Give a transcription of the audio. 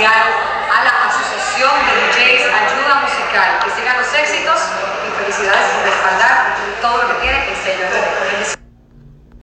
a la Asociación de DJs Ayuda Musical. Que sigan los éxitos y felicidades por respaldar todo lo que tiene el sello.